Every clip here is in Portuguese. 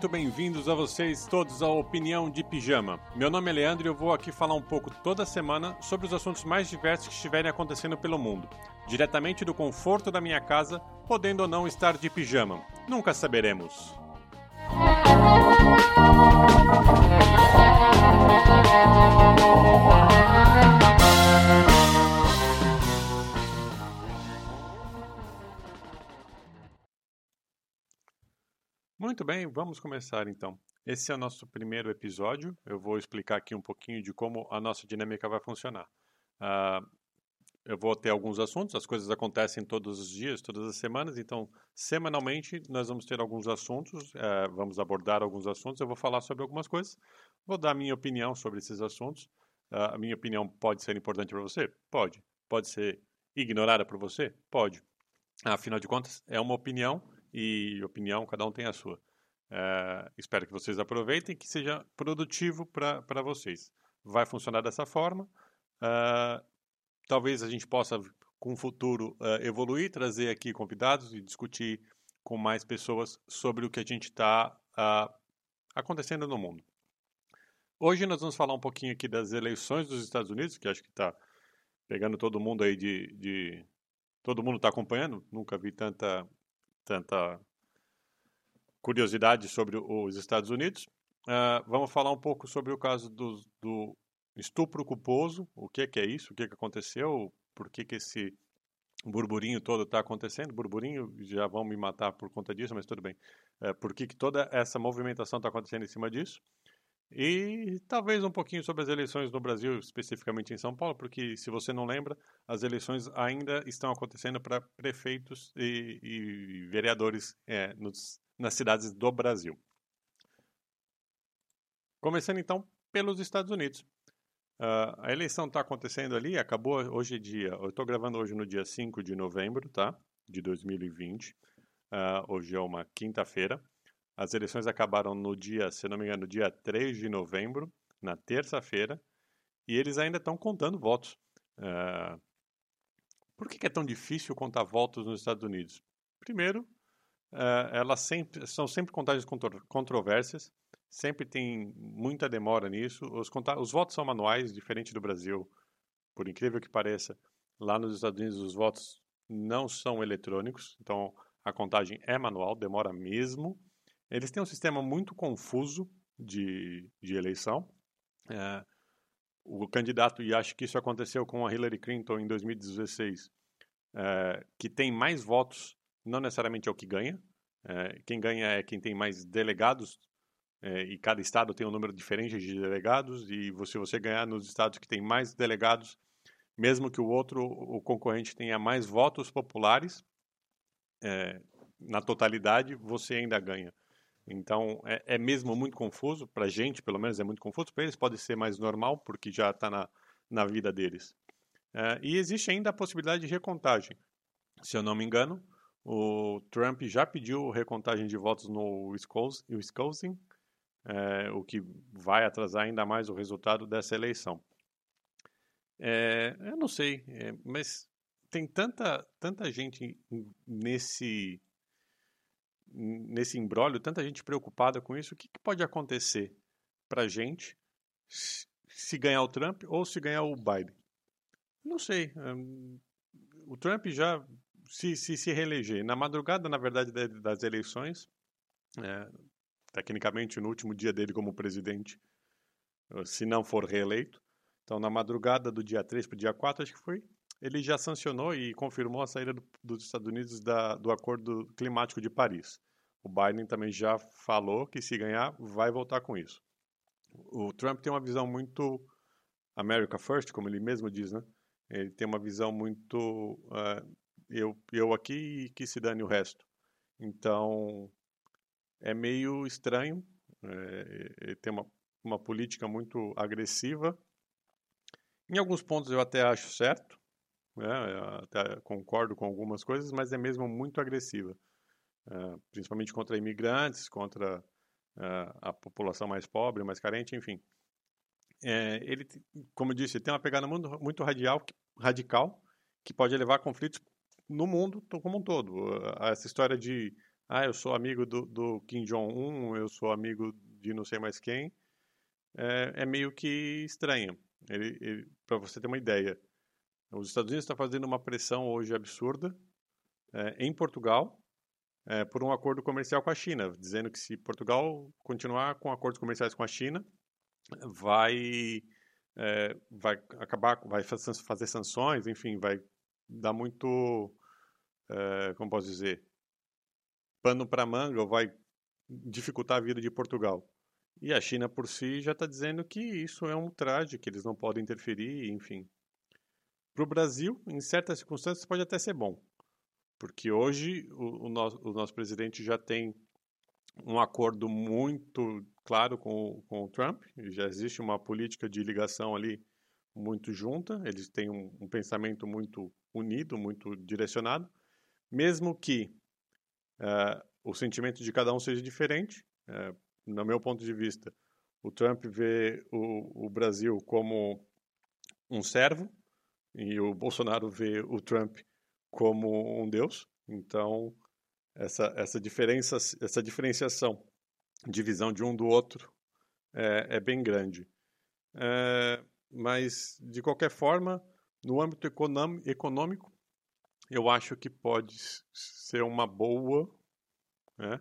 Muito bem-vindos a vocês todos à Opinião de Pijama. Meu nome é Leandro e eu vou aqui falar um pouco toda semana sobre os assuntos mais diversos que estiverem acontecendo pelo mundo, diretamente do conforto da minha casa, podendo ou não estar de pijama. Nunca saberemos. Muito bem, vamos começar então. Esse é o nosso primeiro episódio. Eu vou explicar aqui um pouquinho de como a nossa dinâmica vai funcionar. Uh, eu vou ter alguns assuntos, as coisas acontecem todos os dias, todas as semanas, então semanalmente nós vamos ter alguns assuntos, uh, vamos abordar alguns assuntos, eu vou falar sobre algumas coisas, vou dar a minha opinião sobre esses assuntos. Uh, a minha opinião pode ser importante para você? Pode. Pode ser ignorada por você? Pode. Afinal de contas, é uma opinião e opinião, cada um tem a sua. É, espero que vocês aproveitem que seja produtivo para vocês. Vai funcionar dessa forma. Uh, talvez a gente possa, com o futuro, uh, evoluir, trazer aqui convidados e discutir com mais pessoas sobre o que a gente está uh, acontecendo no mundo. Hoje nós vamos falar um pouquinho aqui das eleições dos Estados Unidos, que acho que está pegando todo mundo aí de, de... todo mundo está acompanhando. Nunca vi tanta tanta curiosidade sobre os Estados Unidos. Uh, vamos falar um pouco sobre o caso do, do estupro culposo, o que, que, é isso, o que, que aconteceu, por que, que esse burburinho todo está acontecendo. Burburinho, já vão me matar por conta disso, mas tudo bem. Uh, por que, que toda essa movimentação está acontecendo em cima disso? E talvez um pouquinho sobre as eleições no Brasil, especificamente em São Paulo, porque se você não lembra, as eleições ainda estão acontecendo para prefeitos e, e vereadores é, nos, nas cidades do Brasil. Começando então pelos Estados Unidos. Uh, a eleição está acontecendo ali, acabou hoje dia. Eu estou gravando hoje no dia 5 de novembro, tá? De 2020. Uh, ah, hoje é uma quinta-feira. As eleições acabaram no dia, se não me engano, dia 3 de novembro, na terça-feira, e eles ainda estão contando votos. Uh, por que, é tão difícil contar votos nos Estados Unidos? Primeiro, uh, elas sempre, são sempre contagens contro controversas, sempre tem muita demora nisso. Os, os votos são manuais, diferente do Brasil, por incrível que pareça. Lá nos Estados Unidos, os votos não são eletrônicos, então a contagem é manual, demora mesmo. Eles têm um sistema muito confuso de, de eleição. É, o candidato, e acho que isso aconteceu com a Hillary Clinton em 2016, é, que tem mais votos, não necessariamente é o que ganha. É, quem ganha é quem tem mais delegados, é, e cada estado tem um número diferente de delegados, e se você ganhar nos estados que tem mais delegados, mesmo que o outro, o concorrente tenha mais votos populares, é, na totalidade, você ainda ganha. Então, é, é mesmo muito confuso, para a gente, pelo menos, é muito confuso. Para eles pode ser mais normal, porque já está na, na vida deles. É, e existe ainda a possibilidade de recontagem. Se eu não me engano, o Trump já pediu recontagem de votos no Wisconsin, é, o que vai atrasar ainda mais o resultado dessa eleição. É, eu não sei, é, mas tem tanta, tanta gente nesse nesse embrólio, tanta gente preocupada com isso, o que, que pode acontecer para a gente se ganhar o Trump ou se ganhar o Biden? Não sei. Hum, o Trump já se, se, se reeleger. Na madrugada, na verdade, das eleições, é, tecnicamente no último dia dele como presidente, se não for reeleito, então na madrugada do dia 3 para o dia 4, acho que foi, ele já sancionou e confirmou a saída do, dos Estados Unidos da, do Acordo Climático de Paris. O Biden também já falou que se ganhar, vai voltar com isso. O Trump tem uma visão muito America First, como ele mesmo diz, né? Ele tem uma visão muito uh, eu, eu aqui e que se dane o resto. Então, é meio estranho. É, ele tem uma, uma política muito agressiva. Em alguns pontos eu até acho certo, né? até concordo com algumas coisas, mas é mesmo muito agressiva, uh, principalmente contra imigrantes, contra uh, a população mais pobre, mais carente, enfim. É, ele, como eu disse, tem uma pegada muito, muito radical, radical que pode levar a conflitos no mundo como um todo. Essa história de ah, eu sou amigo do, do Kim Jong-un, eu sou amigo de não sei mais quem, é, é meio que ele Para você ter uma ideia, os Estados Unidos estão fazendo uma pressão hoje absurda é, em Portugal é, por um acordo comercial com a China, dizendo que se Portugal continuar com acordos comerciais com a China, vai é, vai acabar, vai fazer sanções, enfim, vai dar muito, é, como posso dizer, pano para manga, vai dificultar a vida de Portugal. E a China por si já está dizendo que isso é um traje, que eles não podem interferir, enfim. Para o Brasil, em certas circunstâncias, pode até ser bom, porque hoje o, o, nosso, o nosso presidente já tem um acordo muito claro com, com o Trump, já existe uma política de ligação ali muito junta, eles têm um, um pensamento muito unido, muito direcionado, mesmo que uh, o sentimento de cada um seja diferente, uh, no meu ponto de vista, o Trump vê o, o Brasil como um servo e o Bolsonaro vê o Trump como um deus. Então, essa, essa diferença, essa diferenciação de visão de um do outro é, é bem grande. É, mas, de qualquer forma, no âmbito econômico, eu acho que pode ser uma boa, né?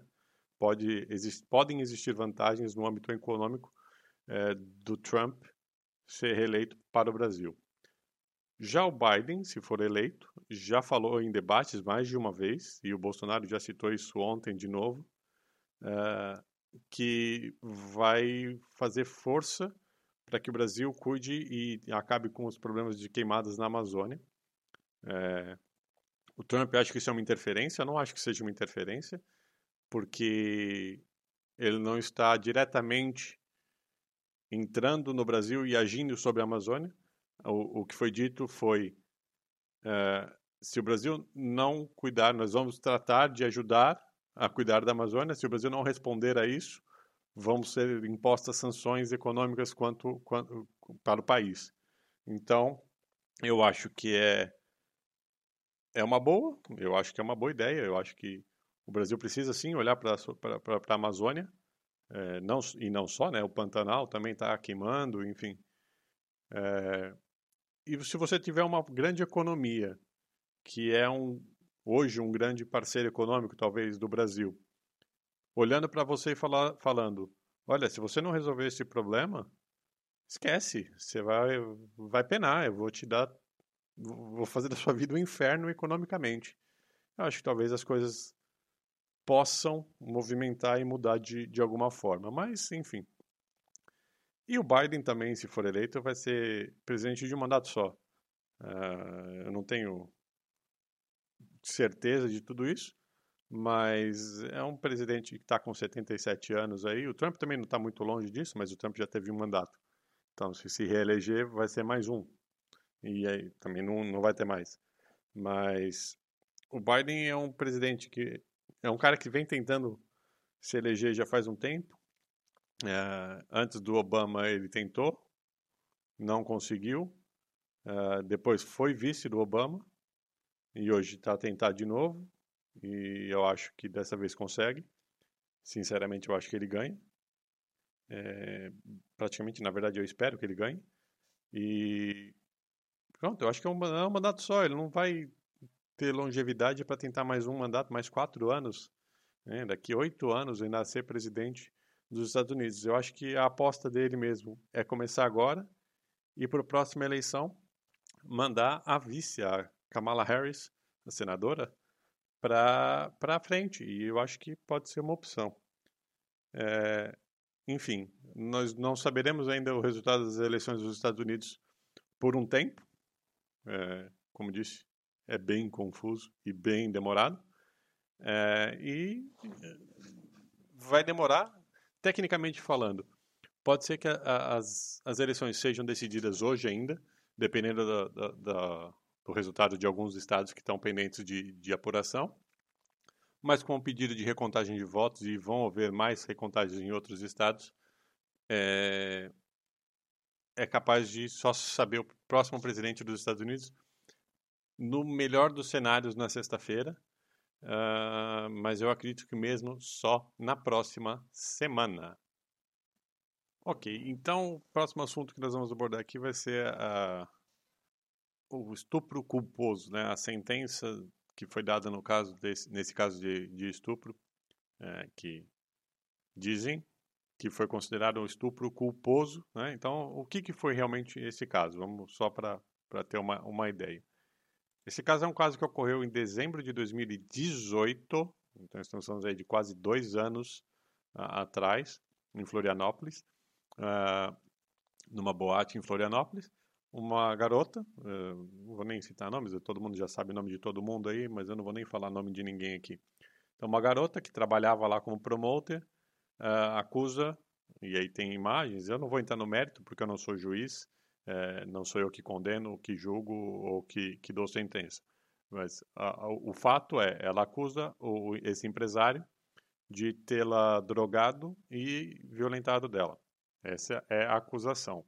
pode, exist, podem existir vantagens no âmbito econômico é, do Trump ser reeleito para o Brasil. Já o Biden, se for eleito, já falou em debates mais de uma vez, e o Bolsonaro já citou isso ontem de novo, uh, que vai fazer força para que o Brasil cuide e acabe com os problemas de queimadas na Amazônia. É, o Trump acha que isso é uma interferência, eu não acho que seja uma interferência, porque ele não está diretamente entrando no Brasil e agindo sobre a Amazônia, o, o que foi dito foi: é, se o Brasil não cuidar, nós vamos tratar de ajudar a cuidar da Amazônia. Se o Brasil não responder a isso, vão ser impostas sanções econômicas quanto, quanto para o país. Então, eu acho que é é uma boa, eu acho que é uma boa ideia. Eu acho que o Brasil precisa sim olhar para a Amazônia, é, não, e não só, né? O Pantanal também está queimando, enfim. É, e se você tiver uma grande economia, que é um, hoje um grande parceiro econômico, talvez, do Brasil, olhando para você e falar, falando: olha, se você não resolver esse problema, esquece, você vai, vai penar, eu vou te dar, vou fazer da sua vida um inferno economicamente. Eu acho que talvez as coisas possam movimentar e mudar de, de alguma forma, mas enfim. E o Biden também, se for eleito, vai ser presidente de um mandato só. Uh, eu não tenho certeza de tudo isso, mas é um presidente que está com 77 anos aí. O Trump também não está muito longe disso, mas o Trump já teve um mandato. Então, se se reeleger, vai ser mais um. E aí também não, não vai ter mais. Mas o Biden é um presidente que é um cara que vem tentando se eleger já faz um tempo. É, antes do Obama ele tentou, não conseguiu. É, depois foi vice do Obama e hoje está a tentar de novo. E eu acho que dessa vez consegue. Sinceramente, eu acho que ele ganha. É, praticamente, na verdade, eu espero que ele ganhe. E pronto, eu acho que é um, é um mandato só. Ele não vai ter longevidade para tentar mais um mandato, mais quatro anos. Né? Daqui oito anos ainda ser presidente dos Estados Unidos. Eu acho que a aposta dele mesmo é começar agora e para a próxima eleição mandar a vice, a Kamala Harris, a senadora, para frente. E eu acho que pode ser uma opção. É, enfim, nós não saberemos ainda o resultado das eleições dos Estados Unidos por um tempo. É, como disse, é bem confuso e bem demorado. É, e vai demorar tecnicamente falando, pode ser que a, as, as eleições sejam decididas hoje ainda, dependendo da, da, da, do resultado de alguns estados que estão pendentes de, de apuração, mas com o pedido de recontagem de votos e vão haver mais recontagens em outros estados, é, é capaz de só saber o próximo presidente dos Estados Unidos no melhor dos cenários na sexta-feira, uh, mas eu acredito que mesmo só na próxima semana. Ok, então o próximo assunto que nós vamos abordar aqui vai ser uh, o estupro culposo, né? a sentença que foi dada no caso desse, nesse caso de, de estupro, é, que dizem que foi considerado um estupro culposo. Né? Então, o que, que foi realmente esse caso? Vamos só para ter uma, uma ideia. Esse caso é um caso que ocorreu em dezembro de 2018, então estamos falando aí de quase dois anos uh, atrás, em Florianópolis, uh, numa boate em Florianópolis. Uma garota, uh, não vou nem citar nomes, todo mundo já sabe o nome de todo mundo aí, mas eu não vou nem falar nome de ninguém aqui. Então, uma garota que trabalhava lá como promoter acusa, e aí tem imagens, eu não vou entrar no mérito porque eu não sou juiz, é, não sou eu que condeno, que julgo ou que, que dou sentença. Mas a, a, o fato é, ela acusa o, esse empresário de tê-la drogado e violentado dela. Essa é a acusação.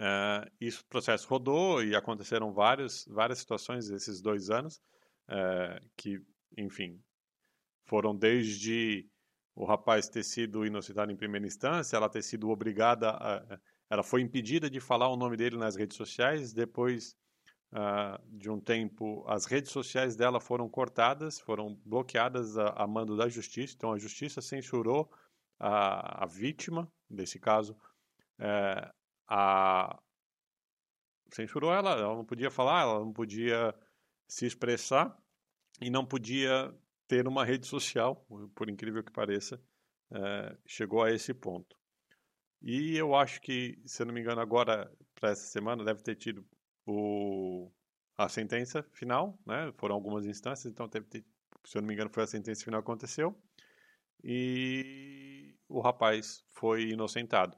É, isso, processo rodou e aconteceram várias, várias situações nesses dois anos é, que, enfim, foram desde o rapaz ter sido inocentado em primeira instância, ela ter sido obrigada a, ela foi impedida de falar o nome dele nas redes sociais. Depois uh, de um tempo, as redes sociais dela foram cortadas, foram bloqueadas a, a mando da justiça. Então, a justiça censurou a, a vítima, nesse caso, é, a, censurou ela. Ela não podia falar, ela não podia se expressar e não podia ter uma rede social, por incrível que pareça, é, chegou a esse ponto. E eu acho que, se eu não me engano, agora, para essa semana, deve ter tido o, a sentença final, né? Foram algumas instâncias, então ter, se eu não me engano, foi a sentença final que aconteceu. E o rapaz foi inocentado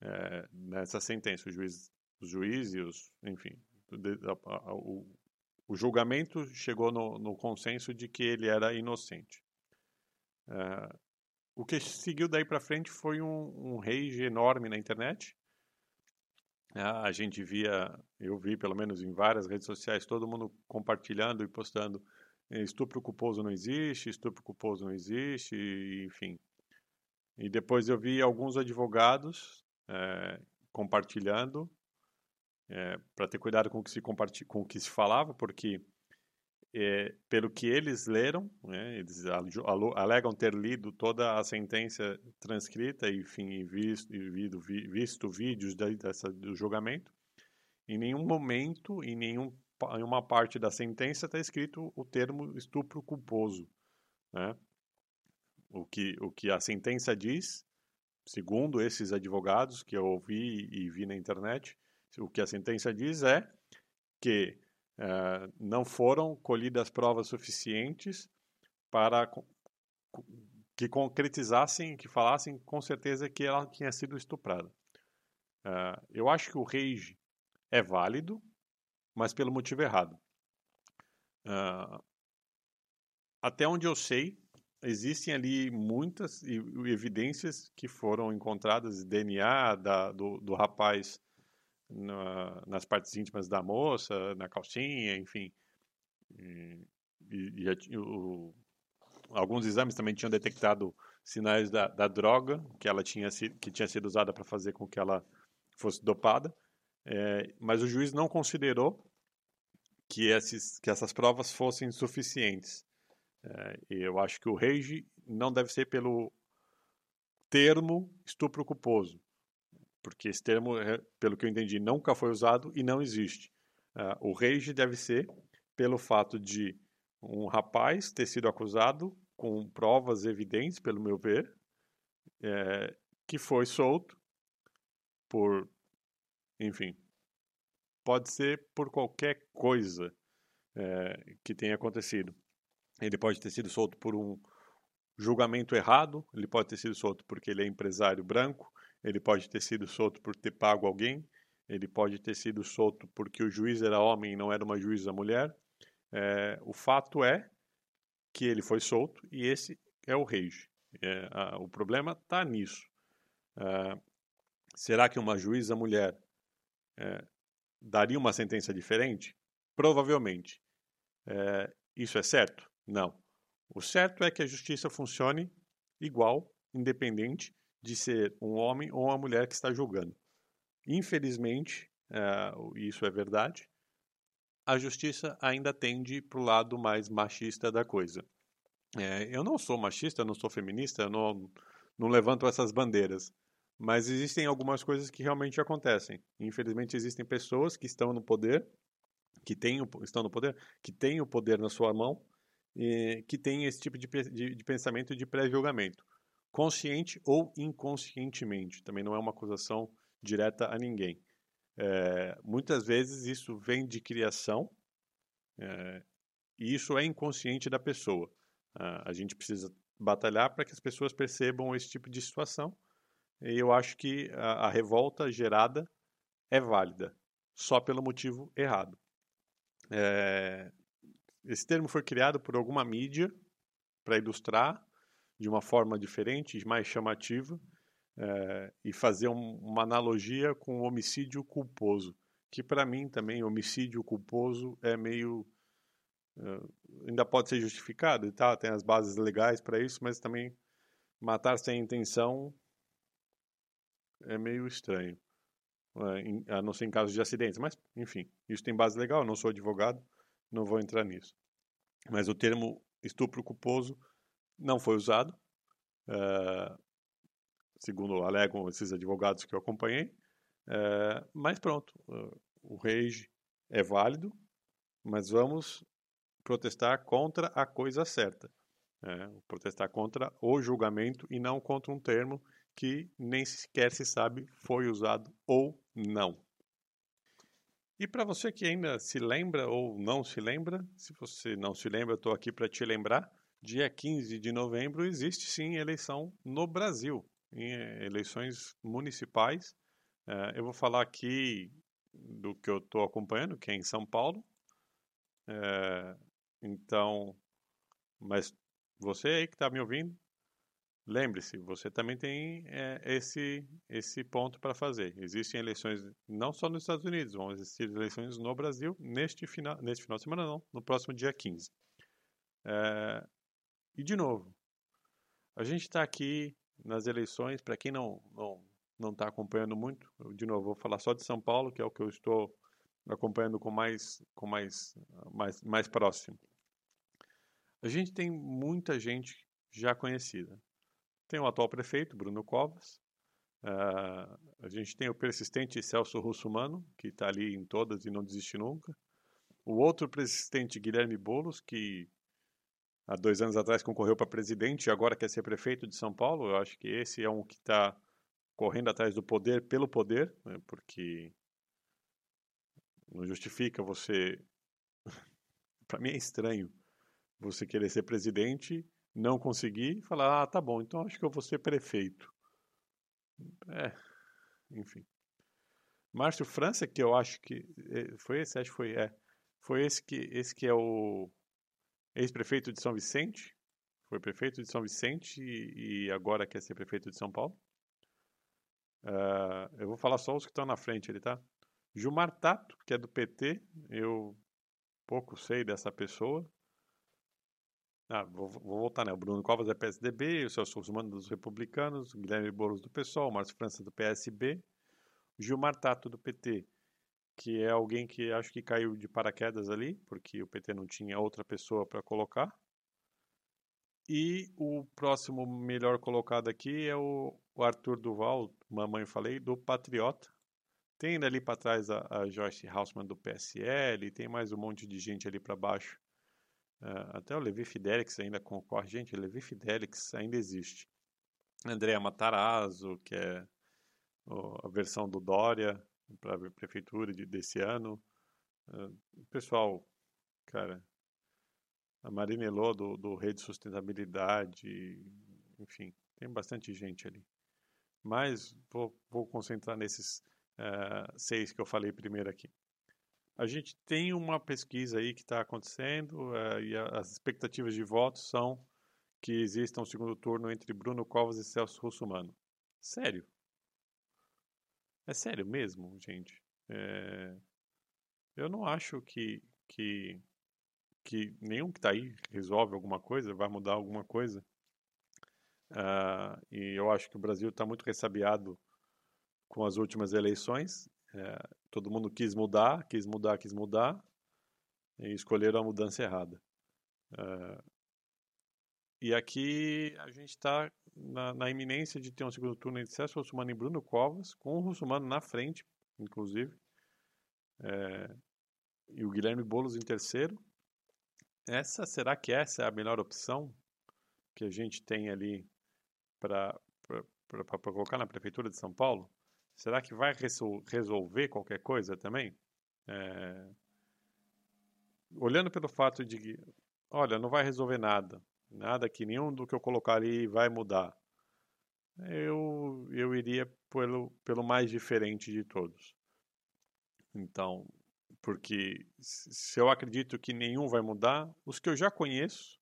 é, nessa sentença. O juiz, os juízes enfim, o, o julgamento chegou no, no, consenso de que ele era inocente. É, o que seguiu daí para frente foi um, um rage enorme na internet. Ah, a gente via, eu vi pelo menos em várias redes sociais, todo mundo compartilhando e postando estupro culposo não existe, estupro culposo não existe, enfim. E depois eu vi alguns advogados é, compartilhando, é, para ter cuidado com o que se com o que se falava, porque é, pelo que eles leram, né, eles alegam ter lido toda a sentença transcrita e, enfim, visto, visto, visto vídeos dessa, do julgamento. Em nenhum momento, em nenhum, em uma parte da sentença está escrito o termo estupro culposo. Né? O, que, o que a sentença diz, segundo esses advogados que eu ouvi e vi na internet, o que a sentença diz é que uh, não foram colhidas provas suficientes para que concretizassem, que falassem com certeza que ela tinha sido estuprada. Uh, eu acho que o rage é válido, mas pelo motivo errado. Uh, até onde eu sei, existem ali muitas evidências que foram encontradas, DNA da, do, do rapaz na, nas partes íntimas da moça, na calcinha, enfim. E, e, o, alguns exames também tinham detectado sinais da, da droga que ela tinha que tinha sido usada para fazer com que ela fosse dopada, é, mas o juiz não considerou que, esses, que essas provas fossem suficientes. É, eu acho que o rage não deve ser pelo termo estupro culposo, porque esse termo, é, pelo que eu entendi, nunca foi usado e não existe. Uh, o rage deve ser pelo fato de um rapaz ter sido acusado com provas evidentes, pelo meu ver, é, que foi solto por, enfim, pode ser por qualquer coisa é, que tenha acontecido. Ele pode ter sido solto por um julgamento errado, ele pode ter sido solto porque ele é empresário branco, ele pode ter sido solto por ter pago alguém, ele pode ter sido solto porque o juiz era homem e não era uma juíza mulher. É, o fato é que ele foi solto e esse é o rage. É, a, o problema está nisso. É, será que uma juíza mulher é, daria uma sentença diferente? Provavelmente. É, Isso é certo? Não. O certo é que a justiça funcione igual, independente de ser um homem ou uma mulher que está julgando. Infelizmente, uh, isso é verdade, a justiça ainda tende para o lado mais machista da coisa. É, eu não sou machista, não sou feminista, não, não levanto essas bandeiras. Mas existem algumas coisas que realmente acontecem. Infelizmente, existem pessoas que estão no poder, que têm, estão no poder, que têm o poder na sua mão, e que têm esse tipo de, de, de pensamento de pré-julgamento. Consciente ou inconscientemente. Também não é uma acusação direta a ninguém. É, muitas vezes isso vem de criação é, e isso é inconsciente da pessoa. a gente precisa batalhar para que as pessoas percebam esse tipo de situação. E eu acho que a, a revolta gerada é válida, só pelo motivo errado. É, esse termo foi criado por alguma mídia para ilustrar de uma forma diferente, mais chamativa, é, e fazer um, uma analogia com o homicídio culposo, que para mim também homicídio culposo é meio uh, ainda pode ser justificado e tal, tem as bases legais para isso, mas também matar sem intenção é meio estranho, uh, a não ser em casos de acidentes, mas enfim, isso tem base legal, eu não sou advogado, não vou entrar nisso. Mas o termo estupro culposo não foi usado, uh, segundo alegam esses advogados que eu acompanhei. É, mas pronto, o rage é válido, mas vamos protestar contra a coisa certa. É, protestar contra o julgamento e não contra um termo que nem sequer se sabe foi usado ou não. E para você que ainda se lembra ou não se lembra, se você não se lembra, estou aqui para te lembrar. Dia 15 de novembro existe sim eleição no Brasil em eh, eleições municipais. Eh, eu vou falar aqui do que eu estou acompanhando, que é em São Paulo. Eh, então, mas você aí que está me ouvindo, lembre-se, você também tem esse, esse ponto para fazer. Existem eleições não só nos Estados Unidos, vão existir eleições no Brasil neste final, neste final de semana, não, no próximo dia 15. É, e de novo, a gente está aqui nas eleições, para quem não não não está acompanhando muito, eu, de novo vou falar só de São Paulo, que é o que eu estou acompanhando com mais com mais mais mais próximo. A gente tem muita gente já conhecida. Tem o atual prefeito Bruno Covas. Uh, a gente tem o persistente Celso Russumano, que está ali em todas e não desiste nunca. O outro persistente Guilherme Bolos, que há dois anos atrás concorreu para presidente e agora quer ser prefeito de São Paulo. Eu acho que esse é um que está correndo atrás do poder pelo poder, né, porque não justifica você. para mim é estranho você querer ser presidente, não conseguir e falar: ah, tá bom, então acho que eu vou ser prefeito. É, enfim. Márcio França, que eu acho que. Eh, foi esse? Acho que foi. É. Foi esse que, esse que é o ex-prefeito de São Vicente, foi prefeito de São Vicente e, agora quer ser prefeito de São Paulo. Uh, eu vou falar só os que estão na frente ele, tá? Gilmar Tato, que é do PT, eu pouco sei dessa pessoa. Ah, vou, vou, voltar, né? O Bruno Covas é PSDB, o Celso Russomano dos Republicanos, Guilherme Boulos do PSOL, o Márcio França do PSB, Gilmar Tato do PT, que é alguém que acho que caiu de paraquedas ali, porque o PT não tinha outra pessoa para colocar. E o próximo melhor colocado aqui é o, Arthur Duval, mamãe falei, do Patriota. Tem ali para trás a, a, Joyce Hausmann do PSL, tem mais um monte de gente ali para baixo. Uh, até o Levi Fidelix ainda concorre. Gente, Levi Fidelix ainda existe. Andréa Matarazzo, que é a versão do Dória, para a prefeitura de, desse ano. Uh, pessoal, cara, a Marina Elô do, do Rede Sustentabilidade, enfim, tem bastante gente ali. Mas vou, vou concentrar nesses uh, seis que eu falei primeiro aqui. A gente tem uma pesquisa aí que está acontecendo uh, e as expectativas de votos são que exista um segundo turno entre Bruno Covas e Celso Russumano. Sério? É sério mesmo, gente. É... Eu não acho que, que que nenhum que está aí resolve alguma coisa, vai mudar alguma coisa. Uh, e eu acho que o Brasil está muito ressabiado com as últimas eleições. É, todo mundo quis mudar, quis mudar, quis mudar, e escolheram a mudança errada. Uh, e aqui a gente está na, na, iminência de ter um segundo turno entre Celso Russumano e Bruno Covas, com o Russumano na frente, inclusive, é, e o Guilherme Boulos em terceiro. Essa, será que essa é a melhor opção que a gente tem ali para colocar na Prefeitura de São Paulo? Será que vai resolver qualquer coisa também? É... Olhando pelo fato de que, olha, não vai resolver nada, nada que nenhum do que eu colocar ali vai mudar, eu, eu iria pelo, pelo mais diferente de todos. Então, porque se eu acredito que nenhum vai mudar, os que eu já conheço,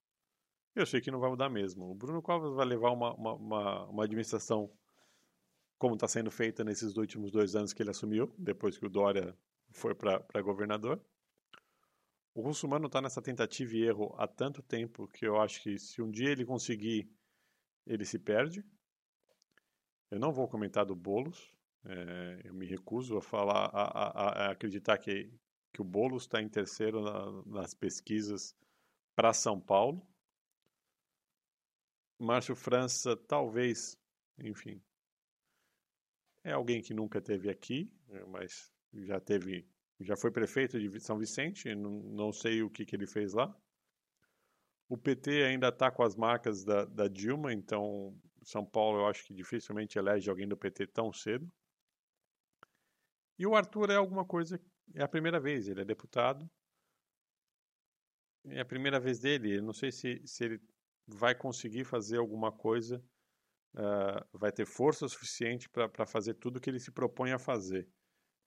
eu sei que não vai mudar mesmo. O Bruno Covas vai levar uma, uma, uma, uma administração como está sendo feita nesses últimos dois anos que ele assumiu, depois que o Dória foi para governador. O Russumano está nessa tentativa e erro há tanto tempo que eu acho que se um dia ele conseguir, ele se perde. Eu não vou comentar do Boulos, é, eu me recuso a falar, a, a, a acreditar que, que o Boulos está em terceiro na, nas pesquisas para São Paulo. Márcio França, talvez, enfim, é alguém que nunca teve aqui, né, mas já teve, já foi prefeito de São Vicente, não, não sei o que, que ele fez lá. O PT ainda está com as marcas da, da Dilma, então São Paulo eu acho que dificilmente elege alguém do PT tão cedo. E o Arthur é alguma coisa, é a primeira vez, ele é deputado. É a primeira vez dele, não sei se, se ele vai conseguir fazer alguma coisa uh, vai ter força suficiente para fazer tudo o que ele se propõe a fazer.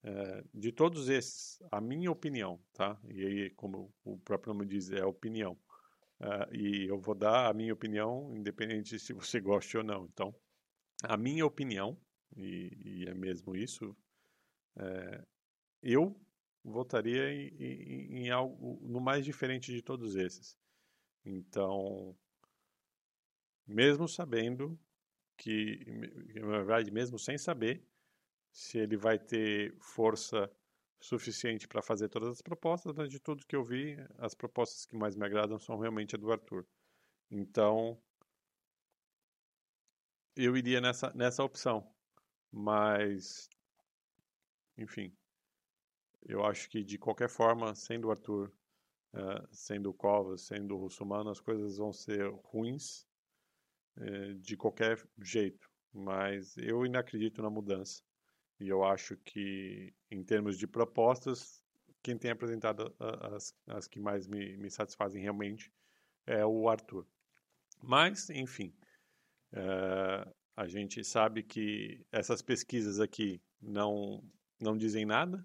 Uh, de todos esses, a minha opinião, tá? E aí, como o próprio nome diz, é opinião. Uh, e eu vou dar a minha opinião, independente se você gosta ou não. Então, a minha opinião, e, e é mesmo isso, é, eu votaria em, em, em, algo no mais diferente de todos esses. Então, mesmo sabendo que, na verdade, mesmo sem saber se ele vai ter força suficiente para fazer todas as propostas, mas de tudo que eu vi, as propostas que mais me agradam são realmente a do Arthur. Então, eu iria nessa, nessa opção. Mas, enfim, eu acho que de qualquer forma, sendo o Arthur, uh, sendo o Covas, sendo o Russumano, as coisas vão ser ruins é, de qualquer jeito, mas eu ainda acredito na mudança. E eu acho que, em termos de propostas, quem tem apresentado as, as que mais me, me satisfazem realmente é o Arthur. Mas, enfim, é, a gente sabe que essas pesquisas aqui não, não dizem nada.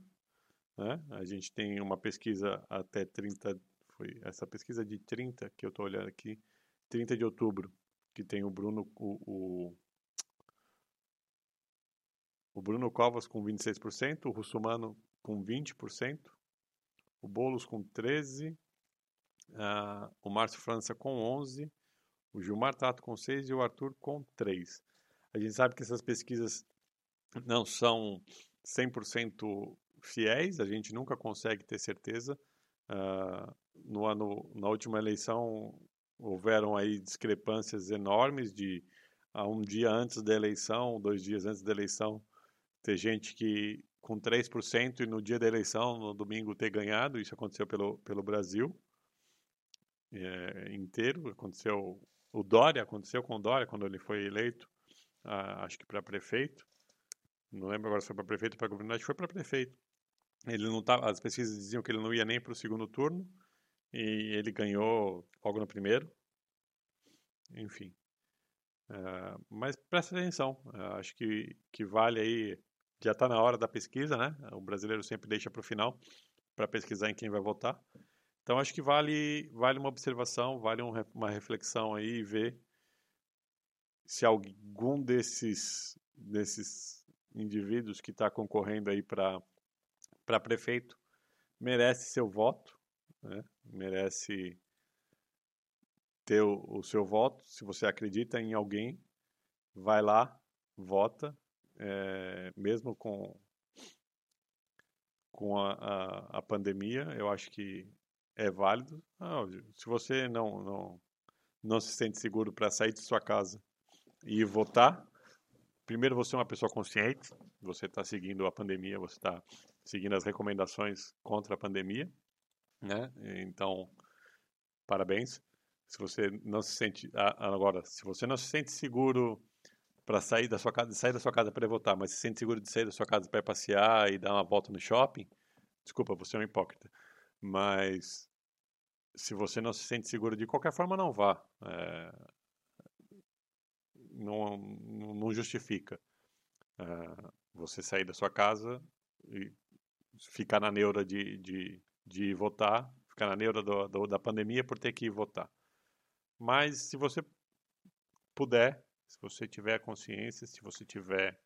Né? A gente tem uma pesquisa até 30, foi essa pesquisa de 30 que eu estou olhando aqui, 30 de outubro, que tem o Bruno, o, o, o Bruno Covas com 26%, o Russumano com 20%, o Boulos com 13%, uh, o Márcio França com 11%, o Gilmar Tato com 6% e o Arthur com 3%. A gente sabe que essas pesquisas não são 100% fiéis, a gente nunca consegue ter certeza. Uh, no ano, na última eleição, houveram aí discrepâncias enormes de a um dia antes da eleição, dois dias antes da eleição, ter gente que com 3% e no dia da eleição, no domingo, ter ganhado. Isso aconteceu pelo, pelo Brasil é, inteiro. Aconteceu o Dória, aconteceu com o Dória quando ele foi eleito, ah, acho que para prefeito. Não lembro agora se foi para prefeito ou para governador, acho que foi para prefeito. Ele não tava, as pesquisas diziam que ele não ia nem para o segundo turno e ele ganhou logo no primeiro. Enfim. Uh, mas presta atenção, uh, acho que, que vale aí. Já está na hora da pesquisa, né? O brasileiro sempre deixa para o final para pesquisar em quem vai votar. Então acho que vale, vale uma observação, vale um, uma reflexão aí e ver se algum desses, desses indivíduos que está concorrendo aí para prefeito merece seu voto né? merece ter o, o, seu voto. Se você acredita em alguém, vai lá, vota, é, mesmo com, com a, a, a, pandemia, eu acho que é válido. Ah, se você não, não, não se sente seguro para sair de sua casa e votar, primeiro você é uma pessoa consciente, você está seguindo a pandemia, você está seguindo as recomendações contra a pandemia, né? Então, parabéns. Se você não se sente agora, se você não se sente seguro para sair da sua casa, sair da sua casa para votar, mas se sente seguro de sair da sua casa para passear e dar uma volta no shopping, desculpa, você é um hipócrita. Mas se você não se sente seguro de qualquer forma, não vá. É, não, não justifica é, você sair da sua casa e ficar na neura de, de, de votar, ficar na neura do, do, da pandemia por ter que votar. Mas se você puder, se você tiver consciência, se você tiver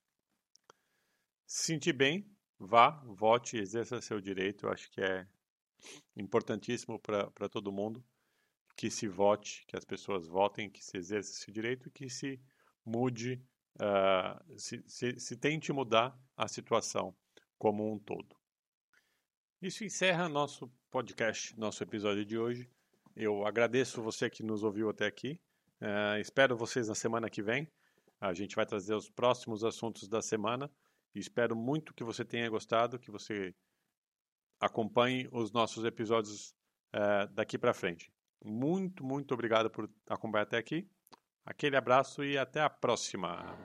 se sentir bem, vá, vote, exerça seu direito. Eu acho que é importantíssimo para todo mundo que se vote, que as pessoas votem, que se exerça esse direito que se mude, uh, se, se, se tente mudar a situação como um todo. Isso encerra nosso podcast, nosso episódio de hoje. Eu agradeço você que nos ouviu até aqui. Uh, espero vocês na semana que vem. A gente vai trazer os próximos assuntos da semana. E espero muito que você tenha gostado, que você acompanhe os nossos episódios uh, daqui para frente. Muito, muito obrigado por acompanhar até aqui. Aquele abraço e até a próxima.